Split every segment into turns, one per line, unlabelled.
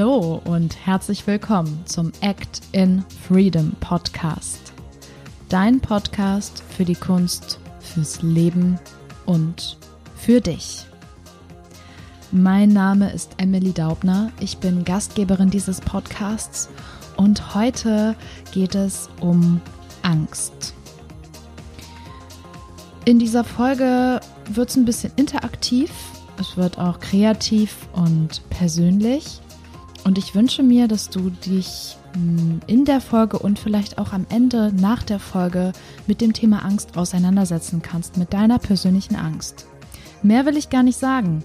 Hallo und herzlich willkommen zum Act in Freedom Podcast. Dein Podcast für die Kunst, fürs Leben und für dich. Mein Name ist Emily Daubner. Ich bin Gastgeberin dieses Podcasts und heute geht es um Angst. In dieser Folge wird es ein bisschen interaktiv. Es wird auch kreativ und persönlich. Und ich wünsche mir, dass du dich hm, in der Folge und vielleicht auch am Ende nach der Folge mit dem Thema Angst auseinandersetzen kannst, mit deiner persönlichen Angst. Mehr will ich gar nicht sagen.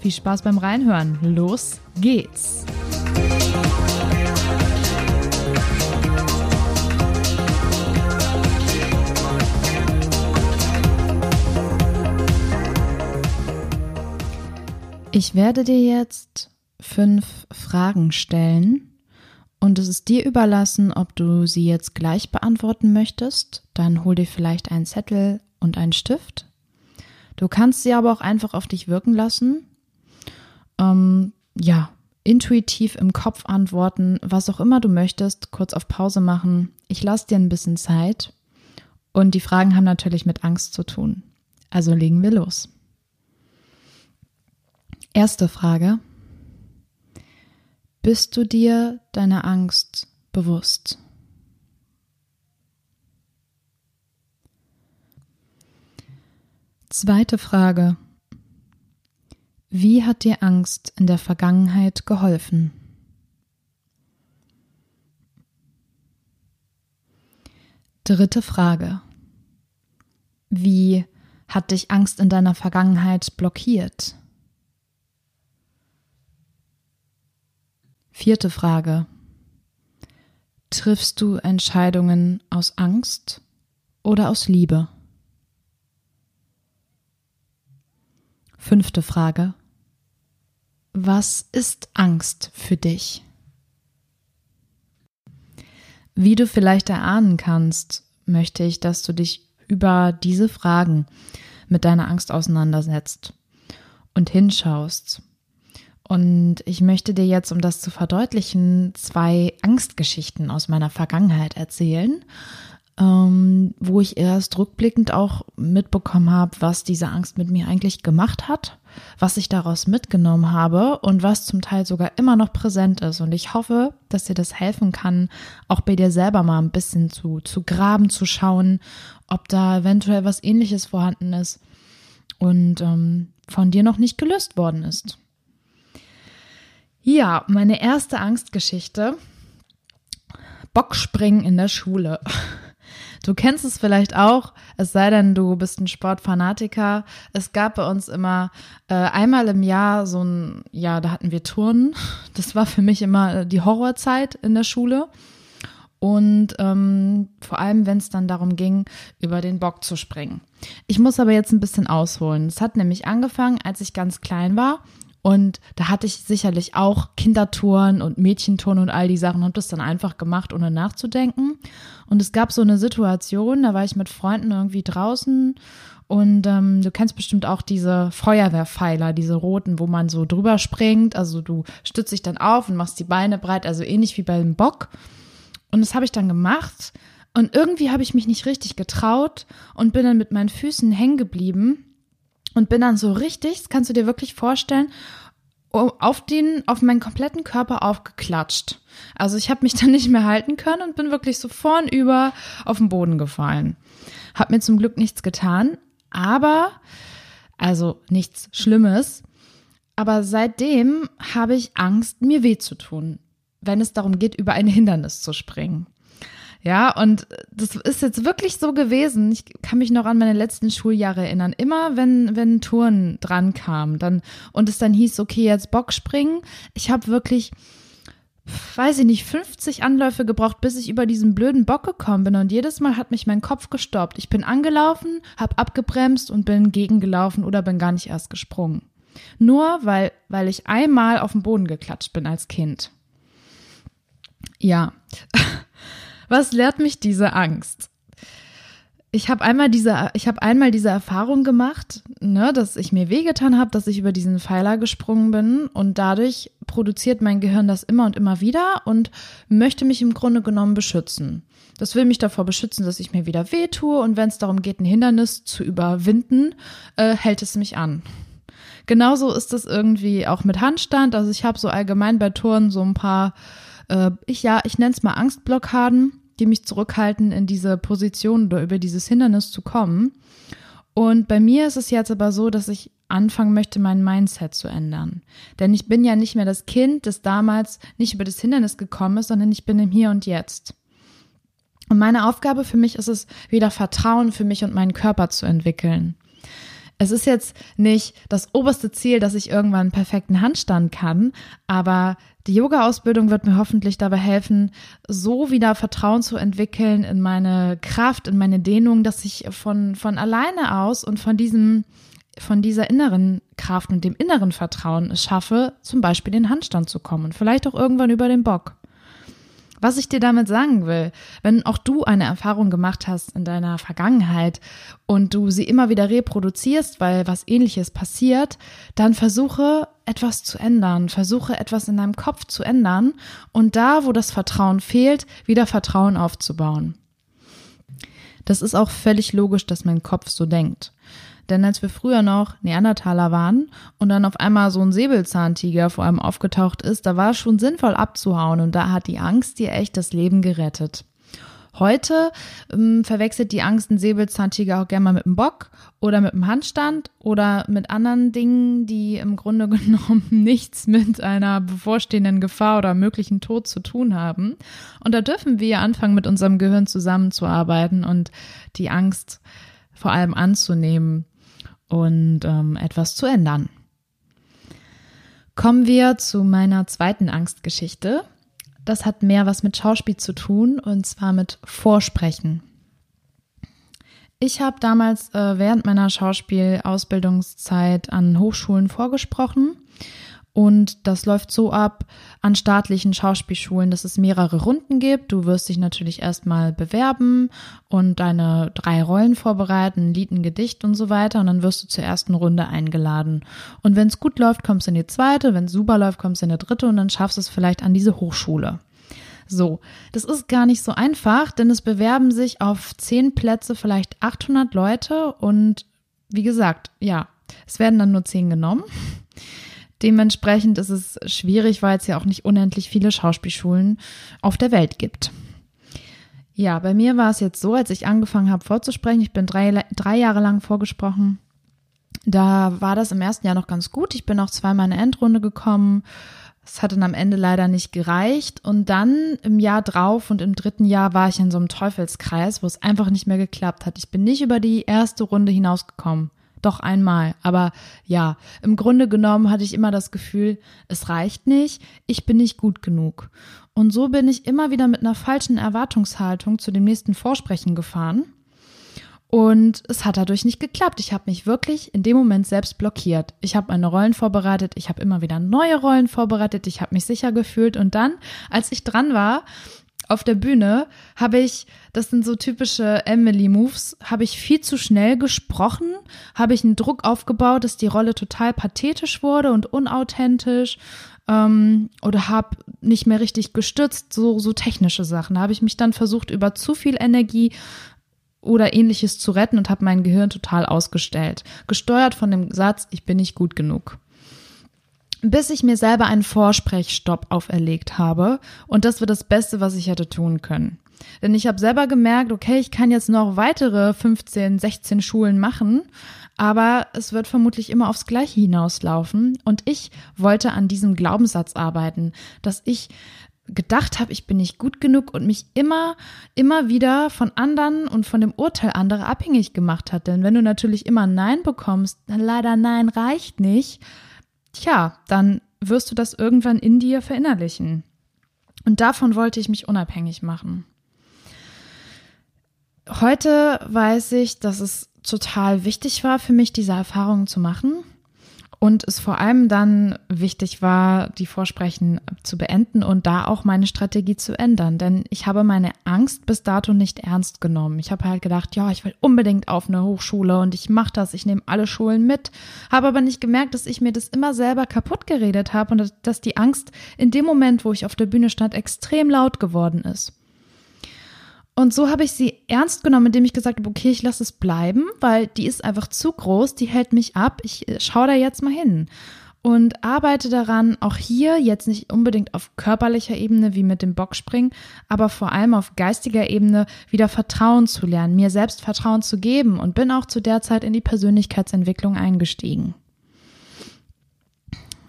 Viel Spaß beim Reinhören. Los geht's! Ich werde dir jetzt fünf Fragen stellen und es ist dir überlassen, ob du sie jetzt gleich beantworten möchtest. Dann hol dir vielleicht einen Zettel und einen Stift. Du kannst sie aber auch einfach auf dich wirken lassen. Ähm, ja, intuitiv im Kopf antworten, was auch immer du möchtest, kurz auf Pause machen. Ich lasse dir ein bisschen Zeit. Und die Fragen haben natürlich mit Angst zu tun. Also legen wir los. Erste Frage. Bist du dir deiner Angst bewusst? Zweite Frage. Wie hat dir Angst in der Vergangenheit geholfen? Dritte Frage. Wie hat dich Angst in deiner Vergangenheit blockiert? Vierte Frage. Triffst du Entscheidungen aus Angst oder aus Liebe? Fünfte Frage. Was ist Angst für dich? Wie du vielleicht erahnen kannst, möchte ich, dass du dich über diese Fragen mit deiner Angst auseinandersetzt und hinschaust und ich möchte dir jetzt, um das zu verdeutlichen, zwei Angstgeschichten aus meiner Vergangenheit erzählen, ähm, wo ich erst rückblickend auch mitbekommen habe, was diese Angst mit mir eigentlich gemacht hat, was ich daraus mitgenommen habe und was zum Teil sogar immer noch präsent ist. Und ich hoffe, dass dir das helfen kann, auch bei dir selber mal ein bisschen zu, zu graben, zu schauen, ob da eventuell was ähnliches vorhanden ist und ähm, von dir noch nicht gelöst worden ist. Ja, meine erste Angstgeschichte. Bockspringen in der Schule. Du kennst es vielleicht auch, es sei denn, du bist ein Sportfanatiker. Es gab bei uns immer äh, einmal im Jahr so ein, ja, da hatten wir Turnen. Das war für mich immer die Horrorzeit in der Schule. Und ähm, vor allem, wenn es dann darum ging, über den Bock zu springen. Ich muss aber jetzt ein bisschen ausholen. Es hat nämlich angefangen, als ich ganz klein war und da hatte ich sicherlich auch Kindertouren und Mädchentouren und all die Sachen, habe das dann einfach gemacht, ohne nachzudenken. Und es gab so eine Situation, da war ich mit Freunden irgendwie draußen und ähm, du kennst bestimmt auch diese Feuerwehrpfeiler, diese roten, wo man so drüber springt. Also du stützt dich dann auf und machst die Beine breit, also ähnlich wie beim Bock. Und das habe ich dann gemacht. Und irgendwie habe ich mich nicht richtig getraut und bin dann mit meinen Füßen hängen geblieben und bin dann so richtig, das kannst du dir wirklich vorstellen, auf den, auf meinen kompletten Körper aufgeklatscht. Also ich habe mich dann nicht mehr halten können und bin wirklich so vornüber auf den Boden gefallen. Hab mir zum Glück nichts getan, aber, also nichts Schlimmes, aber seitdem habe ich Angst, mir weh zu tun, wenn es darum geht, über ein Hindernis zu springen. Ja, und das ist jetzt wirklich so gewesen. Ich kann mich noch an meine letzten Schuljahre erinnern. Immer wenn, wenn Touren dran kam, dann, und es dann hieß, okay, jetzt Bockspringen. Ich habe wirklich, weiß ich nicht, 50 Anläufe gebraucht, bis ich über diesen blöden Bock gekommen bin. Und jedes Mal hat mich mein Kopf gestoppt. Ich bin angelaufen, habe abgebremst und bin gegengelaufen oder bin gar nicht erst gesprungen. Nur weil, weil ich einmal auf den Boden geklatscht bin als Kind. Ja. Was lehrt mich diese Angst? ich habe einmal diese, ich habe einmal diese Erfahrung gemacht, ne, dass ich mir wehgetan habe, dass ich über diesen Pfeiler gesprungen bin und dadurch produziert mein Gehirn das immer und immer wieder und möchte mich im Grunde genommen beschützen. Das will mich davor beschützen, dass ich mir wieder wehtue und wenn es darum geht, ein Hindernis zu überwinden, äh, hält es mich an. Genauso ist es irgendwie auch mit Handstand. Also ich habe so allgemein bei Touren so ein paar, äh, ich ja, ich nenne es mal Angstblockaden die mich zurückhalten, in diese Position oder über dieses Hindernis zu kommen. Und bei mir ist es jetzt aber so, dass ich anfangen möchte, mein Mindset zu ändern. Denn ich bin ja nicht mehr das Kind, das damals nicht über das Hindernis gekommen ist, sondern ich bin im Hier und Jetzt. Und meine Aufgabe für mich ist es, wieder Vertrauen für mich und meinen Körper zu entwickeln. Es ist jetzt nicht das oberste Ziel, dass ich irgendwann einen perfekten Handstand kann, aber die Yoga-Ausbildung wird mir hoffentlich dabei helfen, so wieder Vertrauen zu entwickeln in meine Kraft, in meine Dehnung, dass ich von, von alleine aus und von diesem, von dieser inneren Kraft und dem inneren Vertrauen es schaffe, zum Beispiel den Handstand zu kommen und vielleicht auch irgendwann über den Bock. Was ich dir damit sagen will, wenn auch du eine Erfahrung gemacht hast in deiner Vergangenheit und du sie immer wieder reproduzierst, weil was ähnliches passiert, dann versuche etwas zu ändern, versuche etwas in deinem Kopf zu ändern und da, wo das Vertrauen fehlt, wieder Vertrauen aufzubauen. Das ist auch völlig logisch, dass mein Kopf so denkt. Denn als wir früher noch Neandertaler waren und dann auf einmal so ein Säbelzahntiger vor allem aufgetaucht ist, da war es schon sinnvoll abzuhauen und da hat die Angst dir echt das Leben gerettet. Heute ähm, verwechselt die Angst einen Säbelzahntiger auch gerne mal mit einem Bock oder mit einem Handstand oder mit anderen Dingen, die im Grunde genommen nichts mit einer bevorstehenden Gefahr oder möglichen Tod zu tun haben. Und da dürfen wir anfangen, mit unserem Gehirn zusammenzuarbeiten und die Angst vor allem anzunehmen und ähm, etwas zu ändern. Kommen wir zu meiner zweiten Angstgeschichte. Das hat mehr was mit Schauspiel zu tun und zwar mit Vorsprechen. Ich habe damals äh, während meiner Schauspielausbildungszeit an Hochschulen vorgesprochen und das läuft so ab an staatlichen Schauspielschulen, dass es mehrere Runden gibt. Du wirst dich natürlich erstmal bewerben und deine drei Rollen vorbereiten, Lied, ein Gedicht und so weiter. Und dann wirst du zur ersten Runde eingeladen. Und wenn es gut läuft, kommst du in die zweite. Wenn es super läuft, kommst du in die dritte und dann schaffst du es vielleicht an diese Hochschule. So, das ist gar nicht so einfach, denn es bewerben sich auf zehn Plätze vielleicht 800 Leute und wie gesagt, ja, es werden dann nur zehn genommen. Dementsprechend ist es schwierig, weil es ja auch nicht unendlich viele Schauspielschulen auf der Welt gibt. Ja, bei mir war es jetzt so, als ich angefangen habe vorzusprechen, ich bin drei, drei Jahre lang vorgesprochen, da war das im ersten Jahr noch ganz gut. Ich bin auch zweimal in eine Endrunde gekommen. Es hat dann am Ende leider nicht gereicht. Und dann im Jahr drauf und im dritten Jahr war ich in so einem Teufelskreis, wo es einfach nicht mehr geklappt hat. Ich bin nicht über die erste Runde hinausgekommen. Doch einmal. Aber ja, im Grunde genommen hatte ich immer das Gefühl, es reicht nicht, ich bin nicht gut genug. Und so bin ich immer wieder mit einer falschen Erwartungshaltung zu dem nächsten Vorsprechen gefahren. Und es hat dadurch nicht geklappt. Ich habe mich wirklich in dem Moment selbst blockiert. Ich habe meine Rollen vorbereitet, ich habe immer wieder neue Rollen vorbereitet, ich habe mich sicher gefühlt. Und dann, als ich dran war, auf der Bühne habe ich, das sind so typische Emily-Moves, habe ich viel zu schnell gesprochen, habe ich einen Druck aufgebaut, dass die Rolle total pathetisch wurde und unauthentisch ähm, oder habe nicht mehr richtig gestützt, so, so technische Sachen. Da habe ich mich dann versucht, über zu viel Energie oder ähnliches zu retten und habe mein Gehirn total ausgestellt. Gesteuert von dem Satz, ich bin nicht gut genug bis ich mir selber einen Vorsprechstopp auferlegt habe. Und das war das Beste, was ich hätte tun können. Denn ich habe selber gemerkt, okay, ich kann jetzt noch weitere 15, 16 Schulen machen, aber es wird vermutlich immer aufs Gleiche hinauslaufen. Und ich wollte an diesem Glaubenssatz arbeiten, dass ich gedacht habe, ich bin nicht gut genug und mich immer, immer wieder von anderen und von dem Urteil anderer abhängig gemacht hat. Denn wenn du natürlich immer Nein bekommst, dann leider Nein reicht nicht, tja, dann wirst du das irgendwann in dir verinnerlichen. Und davon wollte ich mich unabhängig machen. Heute weiß ich, dass es total wichtig war für mich, diese Erfahrungen zu machen. Und es vor allem dann wichtig war, die Vorsprechen zu beenden und da auch meine Strategie zu ändern. Denn ich habe meine Angst bis dato nicht ernst genommen. Ich habe halt gedacht, ja, ich will unbedingt auf eine Hochschule und ich mache das, ich nehme alle Schulen mit, habe aber nicht gemerkt, dass ich mir das immer selber kaputt geredet habe und dass die Angst in dem Moment, wo ich auf der Bühne stand, extrem laut geworden ist. Und so habe ich sie ernst genommen, indem ich gesagt habe, okay, ich lasse es bleiben, weil die ist einfach zu groß, die hält mich ab. Ich äh, schaue da jetzt mal hin und arbeite daran, auch hier jetzt nicht unbedingt auf körperlicher Ebene wie mit dem Bockspringen, aber vor allem auf geistiger Ebene wieder Vertrauen zu lernen, mir selbst Vertrauen zu geben und bin auch zu der Zeit in die Persönlichkeitsentwicklung eingestiegen.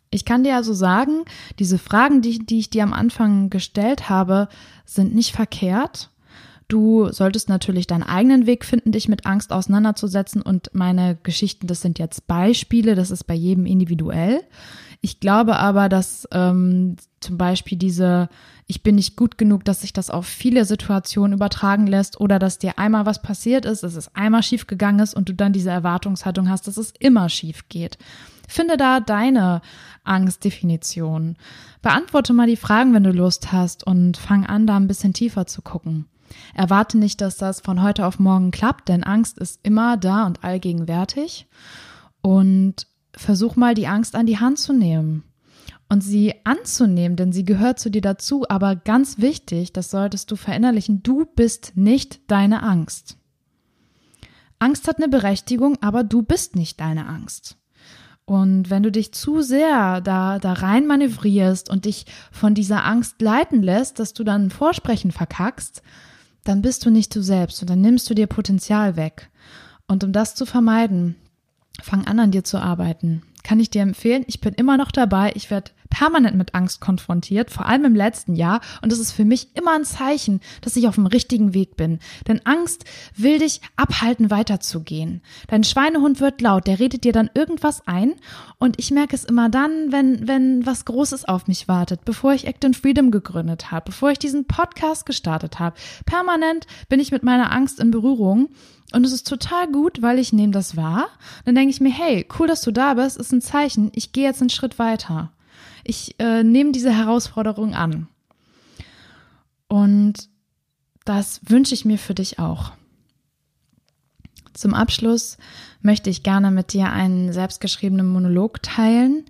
Ich kann dir also sagen, diese Fragen, die, die ich dir am Anfang gestellt habe, sind nicht verkehrt Du solltest natürlich deinen eigenen Weg finden, dich mit Angst auseinanderzusetzen. Und meine Geschichten, das sind jetzt Beispiele, das ist bei jedem individuell. Ich glaube aber, dass ähm, zum Beispiel diese, ich bin nicht gut genug, dass sich das auf viele Situationen übertragen lässt oder dass dir einmal was passiert ist, dass es einmal schief gegangen ist und du dann diese Erwartungshaltung hast, dass es immer schief geht. Finde da deine Angstdefinition. Beantworte mal die Fragen, wenn du Lust hast und fang an, da ein bisschen tiefer zu gucken. Erwarte nicht, dass das von heute auf morgen klappt, denn Angst ist immer da und allgegenwärtig. Und versuch mal die Angst an die Hand zu nehmen und sie anzunehmen, denn sie gehört zu dir dazu. Aber ganz wichtig, das solltest du verinnerlichen, du bist nicht deine Angst. Angst hat eine Berechtigung, aber du bist nicht deine Angst. Und wenn du dich zu sehr da, da rein manövrierst und dich von dieser Angst leiten lässt, dass du dann ein Vorsprechen verkackst, dann bist du nicht du selbst und dann nimmst du dir Potenzial weg. Und um das zu vermeiden, fang an an dir zu arbeiten. Kann ich dir empfehlen. Ich bin immer noch dabei. Ich werde permanent mit Angst konfrontiert, vor allem im letzten Jahr. Und das ist für mich immer ein Zeichen, dass ich auf dem richtigen Weg bin. Denn Angst will dich abhalten, weiterzugehen. Dein Schweinehund wird laut, der redet dir dann irgendwas ein. Und ich merke es immer dann, wenn, wenn was Großes auf mich wartet, bevor ich Act in Freedom gegründet habe, bevor ich diesen Podcast gestartet habe. Permanent bin ich mit meiner Angst in Berührung. Und es ist total gut, weil ich nehme das wahr. Dann denke ich mir, hey, cool, dass du da bist, ist ein Zeichen, ich gehe jetzt einen Schritt weiter ich äh, nehme diese Herausforderung an. Und das wünsche ich mir für dich auch. Zum Abschluss möchte ich gerne mit dir einen selbstgeschriebenen Monolog teilen.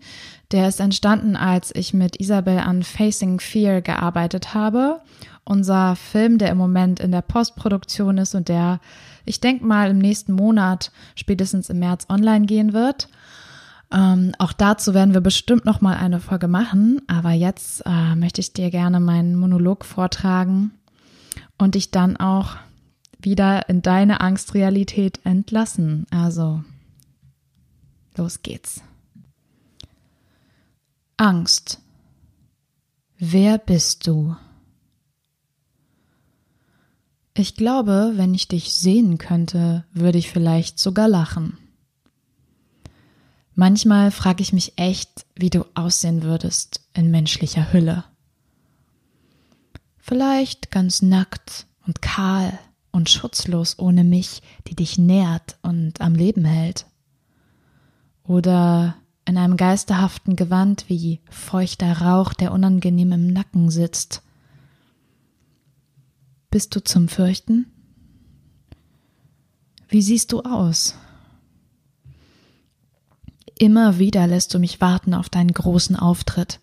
Der ist entstanden, als ich mit Isabel an Facing Fear gearbeitet habe. Unser Film, der im Moment in der Postproduktion ist und der, ich denke mal, im nächsten Monat, spätestens im März online gehen wird. Ähm, auch dazu werden wir bestimmt noch mal eine Folge machen, aber jetzt äh, möchte ich dir gerne meinen Monolog vortragen und dich dann auch wieder in deine Angstrealität entlassen. Also, los geht's. Angst. Wer bist du? Ich glaube, wenn ich dich sehen könnte, würde ich vielleicht sogar lachen. Manchmal frage ich mich echt, wie du aussehen würdest in menschlicher Hülle. Vielleicht ganz nackt und kahl und schutzlos ohne mich, die dich nährt und am Leben hält. Oder in einem geisterhaften Gewand wie feuchter Rauch, der unangenehm im Nacken sitzt. Bist du zum Fürchten? Wie siehst du aus? Immer wieder lässt du mich warten auf deinen großen Auftritt.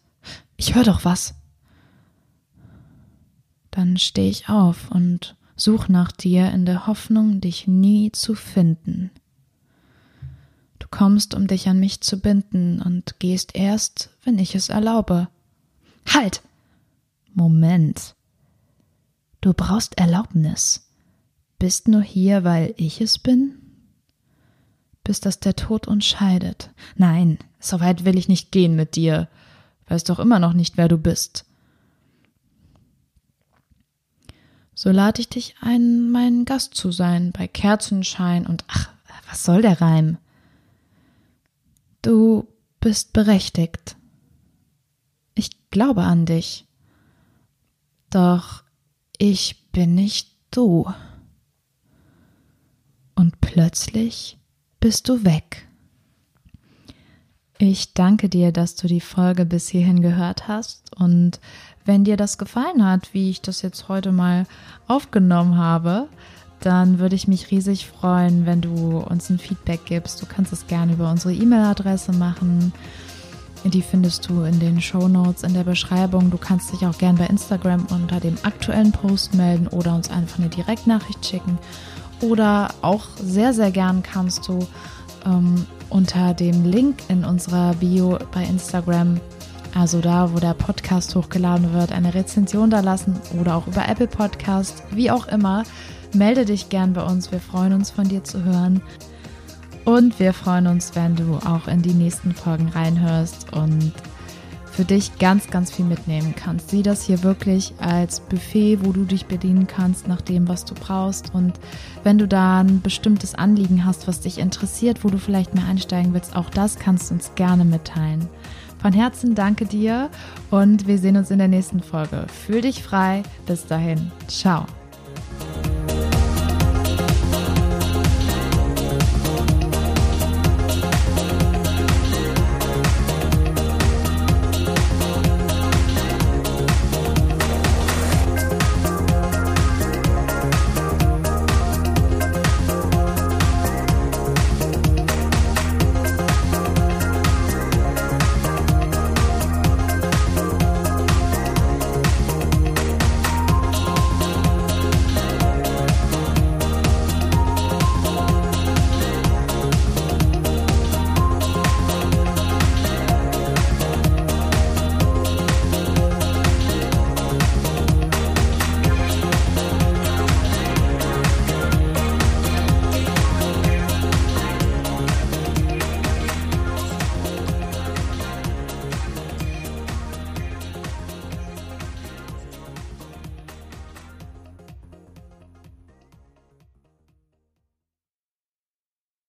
Ich höre doch was. Dann stehe ich auf und such nach dir in der Hoffnung, dich nie zu finden. Du kommst, um dich an mich zu binden und gehst erst, wenn ich es erlaube. Halt! Moment. Du brauchst Erlaubnis. Bist nur hier, weil ich es bin? Bis dass der Tod uns scheidet. Nein, so weit will ich nicht gehen mit dir. Weißt doch immer noch nicht, wer du bist. So lade ich dich ein, mein Gast zu sein, bei Kerzenschein und ach, was soll der Reim? Du bist berechtigt. Ich glaube an dich. Doch ich bin nicht du. Und plötzlich bist du weg. Ich danke dir, dass du die Folge bis hierhin gehört hast und wenn dir das gefallen hat, wie ich das jetzt heute mal aufgenommen habe, dann würde ich mich riesig freuen, wenn du uns ein Feedback gibst. Du kannst es gerne über unsere E-Mail-Adresse machen. Die findest du in den Show Notes in der Beschreibung. Du kannst dich auch gerne bei Instagram unter dem aktuellen Post melden oder uns einfach eine Direktnachricht schicken. Oder auch sehr, sehr gern kannst du ähm, unter dem Link in unserer Bio bei Instagram, also da, wo der Podcast hochgeladen wird, eine Rezension da lassen oder auch über Apple Podcast, wie auch immer. Melde dich gern bei uns. Wir freuen uns von dir zu hören. Und wir freuen uns, wenn du auch in die nächsten Folgen reinhörst und für dich ganz, ganz viel mitnehmen kannst. Sieh das hier wirklich als Buffet, wo du dich bedienen kannst nach dem, was du brauchst. Und wenn du da ein bestimmtes Anliegen hast, was dich interessiert, wo du vielleicht mehr einsteigen willst, auch das kannst du uns gerne mitteilen. Von Herzen danke dir und wir sehen uns in der nächsten Folge. Fühl dich frei. Bis dahin. Ciao.